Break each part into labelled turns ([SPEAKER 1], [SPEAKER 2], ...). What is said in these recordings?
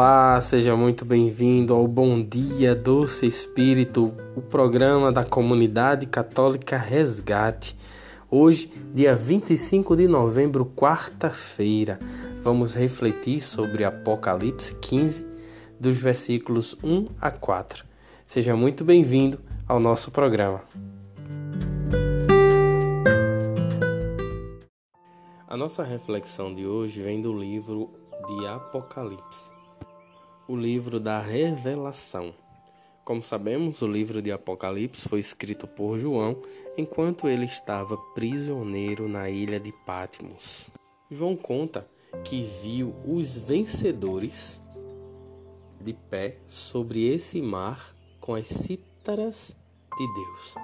[SPEAKER 1] Olá, seja muito bem-vindo ao Bom Dia Doce Espírito, o programa da comunidade católica Resgate. Hoje, dia 25 de novembro, quarta-feira, vamos refletir sobre Apocalipse 15, dos versículos 1 a 4. Seja muito bem-vindo ao nosso programa. A nossa reflexão de hoje vem do livro de Apocalipse o livro da Revelação. Como sabemos, o livro de Apocalipse foi escrito por João enquanto ele estava prisioneiro na ilha de Patmos. João conta que viu os vencedores de pé sobre esse mar com as cítaras de Deus.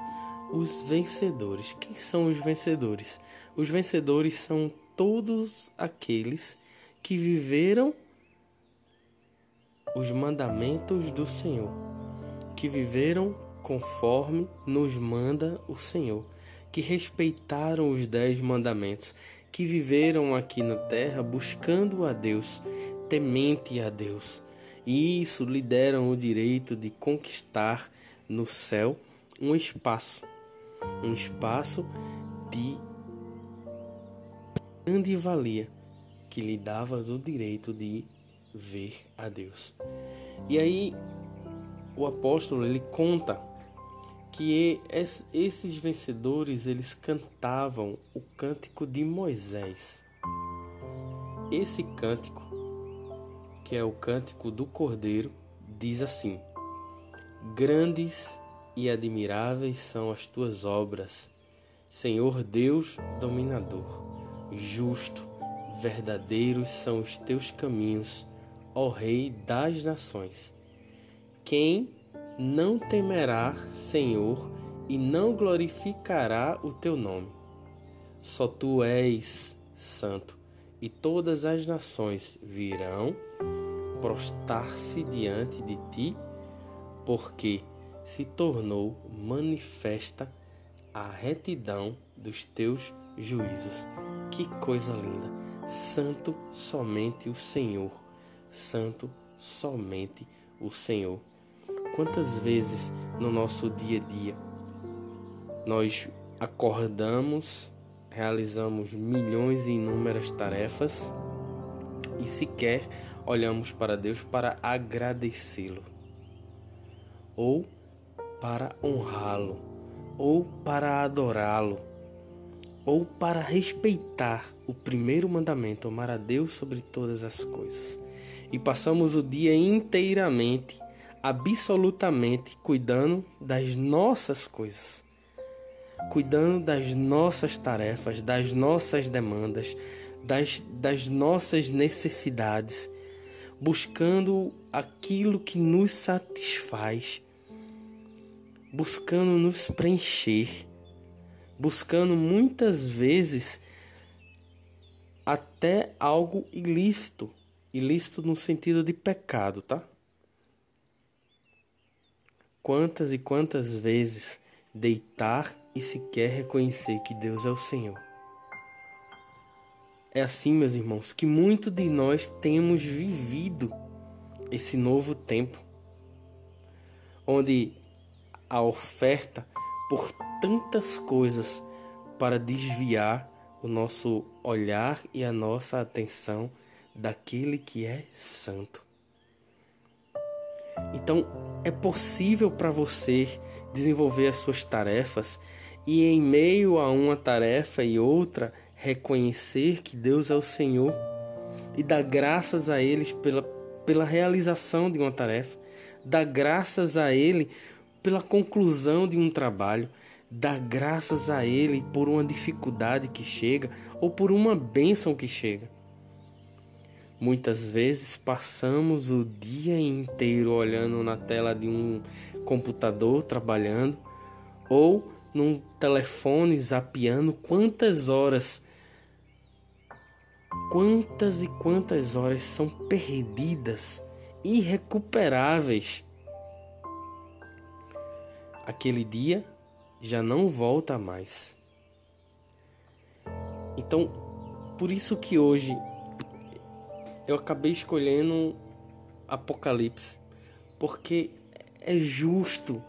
[SPEAKER 1] Os vencedores. Quem são os vencedores? Os vencedores são todos aqueles que viveram os mandamentos do Senhor, que viveram conforme nos manda o Senhor, que respeitaram os dez mandamentos, que viveram aqui na terra buscando a Deus, temente a Deus. E isso lhe deram o direito de conquistar no céu um espaço, um espaço de grande valia, que lhe dava o direito de ver a Deus. E aí o apóstolo ele conta que esses vencedores eles cantavam o cântico de Moisés. Esse cântico, que é o cântico do Cordeiro, diz assim: Grandes e admiráveis são as tuas obras, Senhor Deus dominador, justo, verdadeiros são os teus caminhos ó Rei das nações. Quem não temerá, Senhor, e não glorificará o teu nome? Só tu és santo, e todas as nações virão prostrar-se diante de ti, porque se tornou manifesta a retidão dos teus juízos. Que coisa linda! Santo somente o Senhor santo somente o Senhor. Quantas vezes no nosso dia a dia nós acordamos, realizamos milhões e inúmeras tarefas e sequer olhamos para Deus para agradecê-lo, ou para honrá-lo, ou para adorá-lo, ou para respeitar o primeiro mandamento, amar a Deus sobre todas as coisas e passamos o dia inteiramente, absolutamente cuidando das nossas coisas, cuidando das nossas tarefas, das nossas demandas, das, das nossas necessidades, buscando aquilo que nos satisfaz, buscando nos preencher, buscando muitas vezes até algo ilícito ilícito no sentido de pecado, tá? Quantas e quantas vezes deitar e sequer reconhecer que Deus é o Senhor. É assim, meus irmãos, que muito de nós temos vivido esse novo tempo, onde a oferta por tantas coisas para desviar o nosso olhar e a nossa atenção daquele que é santo. Então, é possível para você desenvolver as suas tarefas e, em meio a uma tarefa e outra, reconhecer que Deus é o Senhor e dar graças a Ele pela, pela realização de uma tarefa, dar graças a Ele pela conclusão de um trabalho, dar graças a Ele por uma dificuldade que chega ou por uma bênção que chega. Muitas vezes passamos o dia inteiro olhando na tela de um computador trabalhando ou num telefone zapeando quantas horas quantas e quantas horas são perdidas, irrecuperáveis. Aquele dia já não volta mais. Então, por isso que hoje eu acabei escolhendo Apocalipse, porque é justo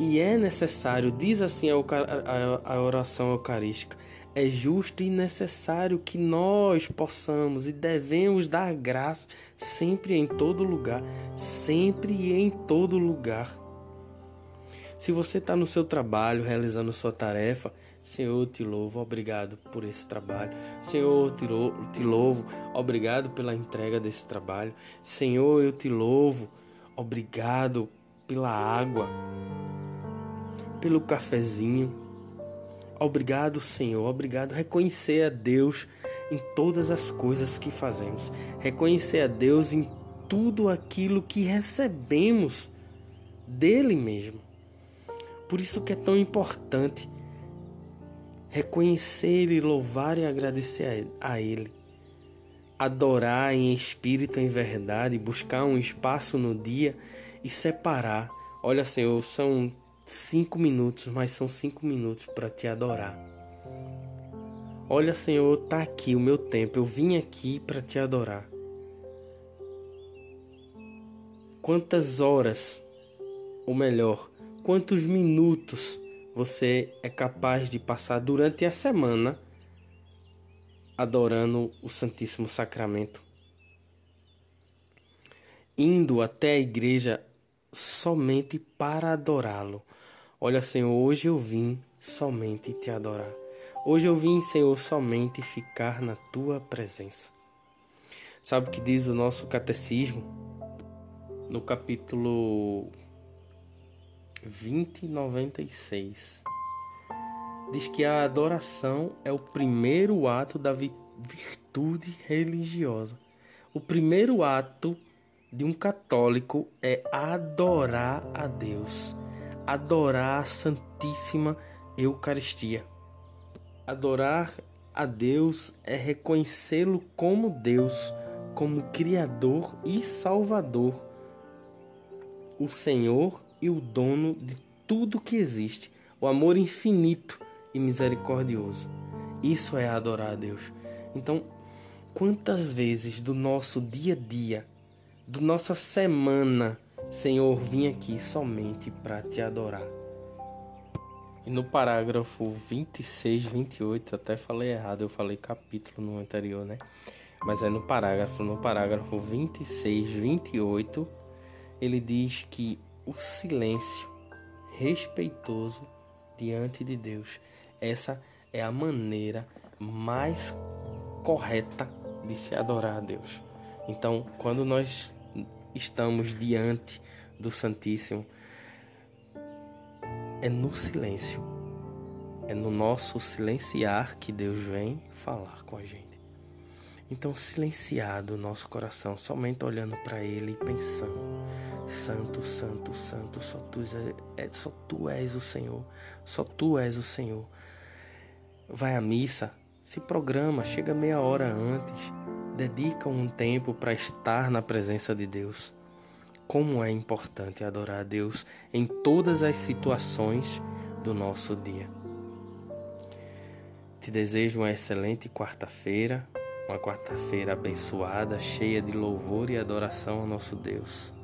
[SPEAKER 1] e é necessário, diz assim a oração eucarística, é justo e necessário que nós possamos e devemos dar graça sempre em todo lugar, sempre e em todo lugar. Se você está no seu trabalho, realizando sua tarefa, Senhor, eu te louvo, obrigado por esse trabalho. Senhor, eu te louvo, obrigado pela entrega desse trabalho. Senhor, eu te louvo, obrigado pela água, pelo cafezinho. Obrigado, Senhor, obrigado. Reconhecer a Deus em todas as coisas que fazemos. Reconhecer a Deus em tudo aquilo que recebemos dele mesmo. Por isso que é tão importante reconhecer e louvar e agradecer a Ele. Adorar em espírito, em verdade, buscar um espaço no dia e separar. Olha, Senhor, são cinco minutos, mas são cinco minutos para te adorar. Olha, Senhor, tá aqui o meu tempo. Eu vim aqui para te adorar. Quantas horas, ou melhor, quantos minutos você é capaz de passar durante a semana adorando o Santíssimo Sacramento, indo até a igreja somente para adorá-lo. Olha, Senhor, hoje eu vim somente te adorar. Hoje eu vim, Senhor, somente ficar na tua presença. Sabe o que diz o nosso catecismo? No capítulo 2096 diz que a adoração é o primeiro ato da virtude religiosa. O primeiro ato de um católico é adorar a Deus, adorar a Santíssima Eucaristia. Adorar a Deus é reconhecê-lo como Deus, como Criador e Salvador, o Senhor e o dono de tudo que existe, o amor infinito e misericordioso. Isso é adorar a Deus. Então, quantas vezes do nosso dia a dia, do nossa semana, Senhor, vim aqui somente para te adorar. E no parágrafo 26, 28, até falei errado, eu falei capítulo no anterior, né? Mas é no parágrafo, no parágrafo 26, 28, ele diz que o silêncio respeitoso diante de Deus. Essa é a maneira mais correta de se adorar a Deus. Então, quando nós estamos diante do Santíssimo, é no silêncio, é no nosso silenciar que Deus vem falar com a gente. Então, silenciado o nosso coração, somente olhando para Ele e pensando Santo, santo, santo, só tu, é, só tu és o Senhor, só tu és o Senhor. Vai à missa, se programa, chega meia hora antes, dedica um tempo para estar na presença de Deus. Como é importante adorar a Deus em todas as situações do nosso dia. Te desejo uma excelente quarta-feira, uma quarta-feira abençoada, cheia de louvor e adoração ao nosso Deus.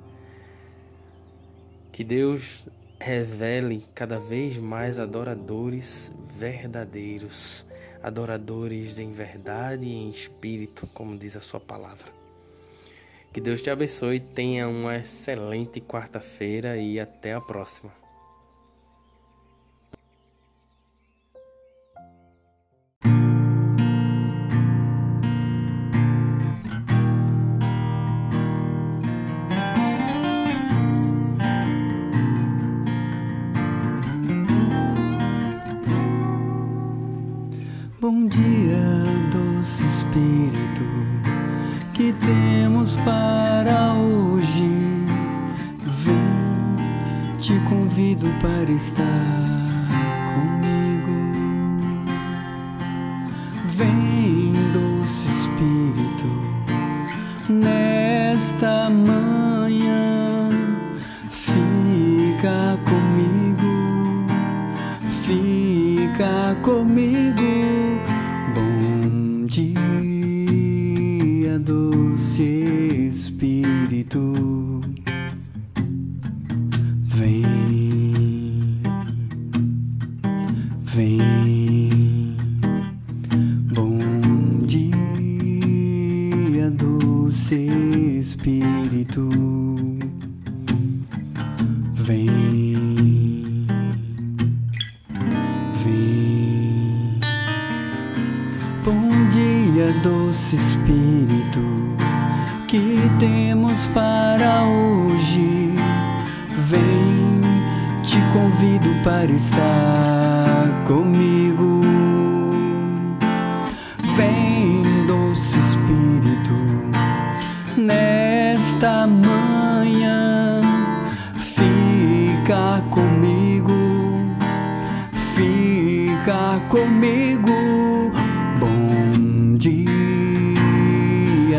[SPEAKER 1] Que Deus revele cada vez mais adoradores verdadeiros, adoradores em verdade e em espírito, como diz a sua palavra. Que Deus te abençoe, tenha uma excelente quarta-feira e até a próxima.
[SPEAKER 2] Para Dia, doce Espírito. Que temos para hoje? Vem, te convido para estar comigo. Vem, doce Espírito, nesta manhã, fica comigo, fica comigo.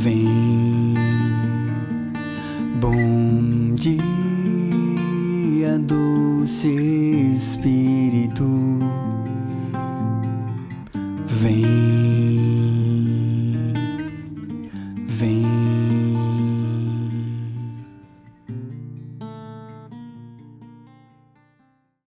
[SPEAKER 2] Vem, bom dia, doce Espírito.